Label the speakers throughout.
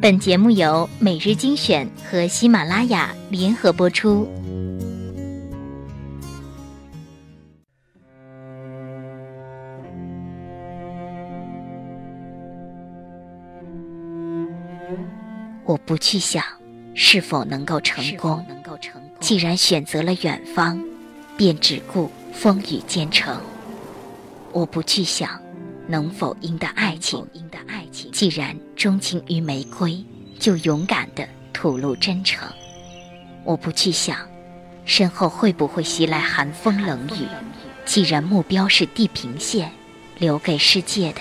Speaker 1: 本节目由每日精选和喜马拉雅联合播出。我不去想是否能够成功，既然选择了远方，便只顾风雨兼程。我不去想能否赢得爱情，赢得爱情既然钟情于玫瑰，就勇敢的吐露真诚。我不去想身后会不会袭来寒风冷雨，既然目标是地平线，留给世界的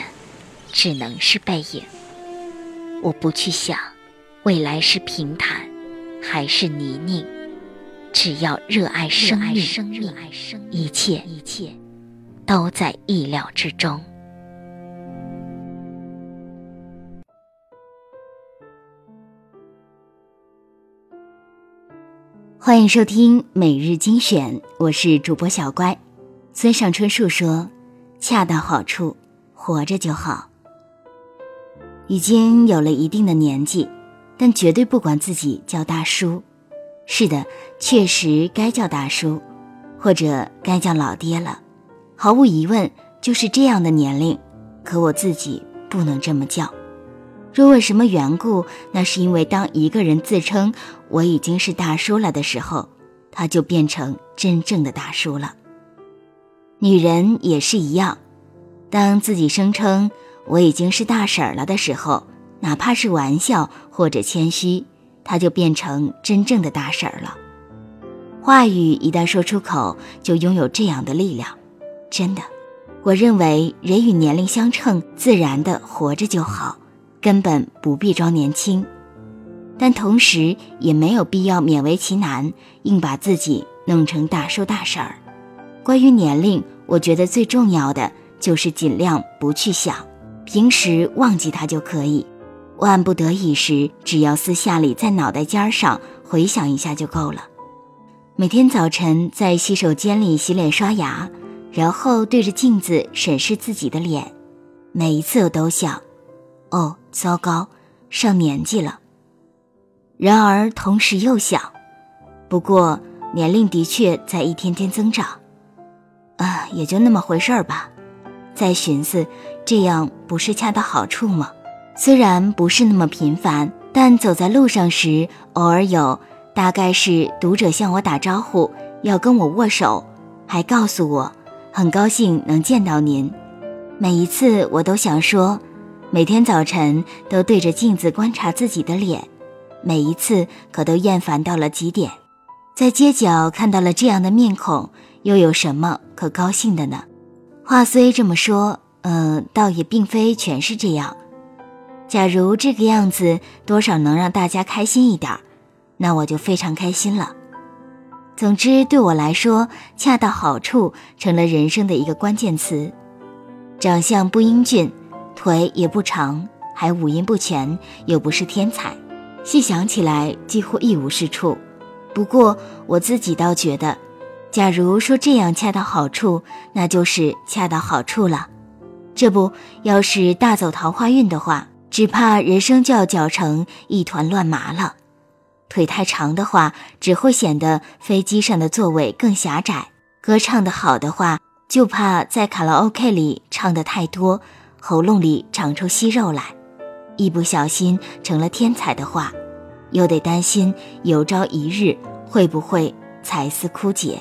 Speaker 1: 只能是背影。我不去想未来是平坦还是泥泞，只要热爱生命，一切一切都在意料之中。
Speaker 2: 欢迎收听每日精选，我是主播小乖。村上春树说：“恰到好处，活着就好。”已经有了一定的年纪，但绝对不管自己叫大叔。是的，确实该叫大叔，或者该叫老爹了。毫无疑问，就是这样的年龄。可我自己不能这么叫。若问什么缘故，那是因为当一个人自称我已经是大叔了的时候，他就变成真正的大叔了。女人也是一样，当自己声称我已经是大婶儿了的时候，哪怕是玩笑或者谦虚，她就变成真正的大婶儿了。话语一旦说出口，就拥有这样的力量。真的，我认为人与年龄相称，自然的活着就好。根本不必装年轻，但同时也没有必要勉为其难，硬把自己弄成大叔大婶儿。关于年龄，我觉得最重要的就是尽量不去想，平时忘记它就可以。万不得已时，只要私下里在脑袋尖上回想一下就够了。每天早晨在洗手间里洗脸刷牙，然后对着镜子审视自己的脸，每一次我都想。哦，糟糕，上年纪了。然而同时又想，不过年龄的确在一天天增长，啊，也就那么回事儿吧。再寻思，这样不是恰到好处吗？虽然不是那么频繁，但走在路上时，偶尔有，大概是读者向我打招呼，要跟我握手，还告诉我很高兴能见到您。每一次我都想说。每天早晨都对着镜子观察自己的脸，每一次可都厌烦到了极点。在街角看到了这样的面孔，又有什么可高兴的呢？话虽这么说，嗯，倒也并非全是这样。假如这个样子多少能让大家开心一点，那我就非常开心了。总之，对我来说，恰到好处成了人生的一个关键词。长相不英俊。腿也不长，还五音不全，又不是天才，细想起来几乎一无是处。不过我自己倒觉得，假如说这样恰到好处，那就是恰到好处了。这不要是大走桃花运的话，只怕人生就要搅成一团乱麻了。腿太长的话，只会显得飞机上的座位更狭窄；歌唱得好的话，就怕在卡拉 OK 里唱得太多。喉咙里长出息肉来，一不小心成了天才的话，又得担心有朝一日会不会才思枯竭。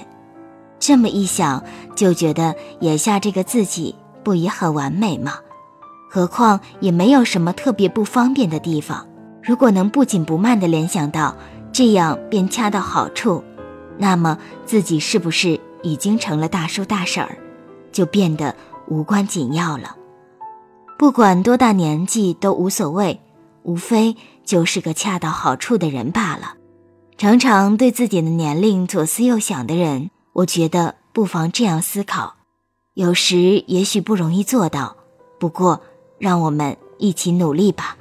Speaker 2: 这么一想，就觉得眼下这个自己不也很完美吗？何况也没有什么特别不方便的地方。如果能不紧不慢地联想到这样便恰到好处，那么自己是不是已经成了大叔大婶儿，就变得无关紧要了。不管多大年纪都无所谓，无非就是个恰到好处的人罢了。常常对自己的年龄左思右想的人，我觉得不妨这样思考。有时也许不容易做到，不过让我们一起努力吧。